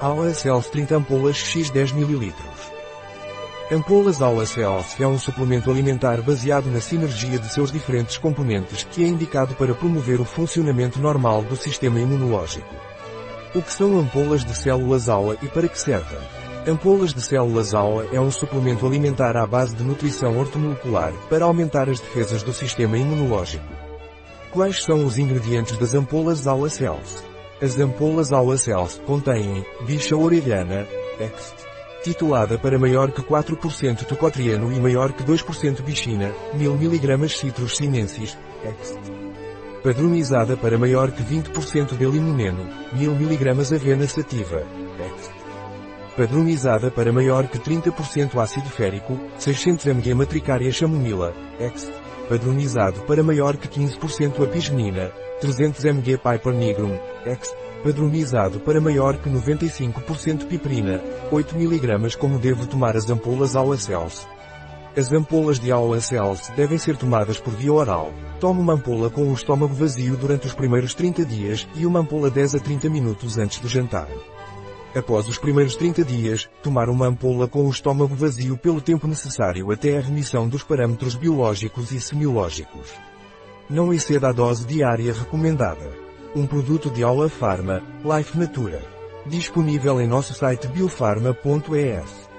Aula Cells 30 ampolas x 10 ml. Ampolas Aula Cells é um suplemento alimentar baseado na sinergia de seus diferentes componentes que é indicado para promover o funcionamento normal do sistema imunológico. O que são ampolas de células AUA e para que servem? Ampolas de células AUA é um suplemento alimentar à base de nutrição ortomolecular para aumentar as defesas do sistema imunológico. Quais são os ingredientes das ampolas AUA Cells? As ampolas Aula Cells contêm bicha orelhana, ext, titulada para maior que 4% tocotriano e maior que 2% bichina, 1000 mg citrus sinensis, ext. Padronizada para maior que 20% de limoneno, 1000 mg avena sativa. Padronizada para maior que 30% ácido férico, 600 mg matricária chamomila, ext. Padronizado para maior que 15% apigenina, 300 mg Piper nigrum, X, padronizado para maior que 95% piperina, 8 mg como devo tomar as ampolas Aula. As ampolas de Aula devem ser tomadas por via oral. Tome uma ampola com o estômago vazio durante os primeiros 30 dias e uma ampola 10 a 30 minutos antes do jantar. Após os primeiros 30 dias, tomar uma ampola com o estômago vazio pelo tempo necessário até a remissão dos parâmetros biológicos e semiológicos. Não exceda a dose diária recomendada. Um produto de Aula Pharma, Life Natura. Disponível em nosso site biofarma.es.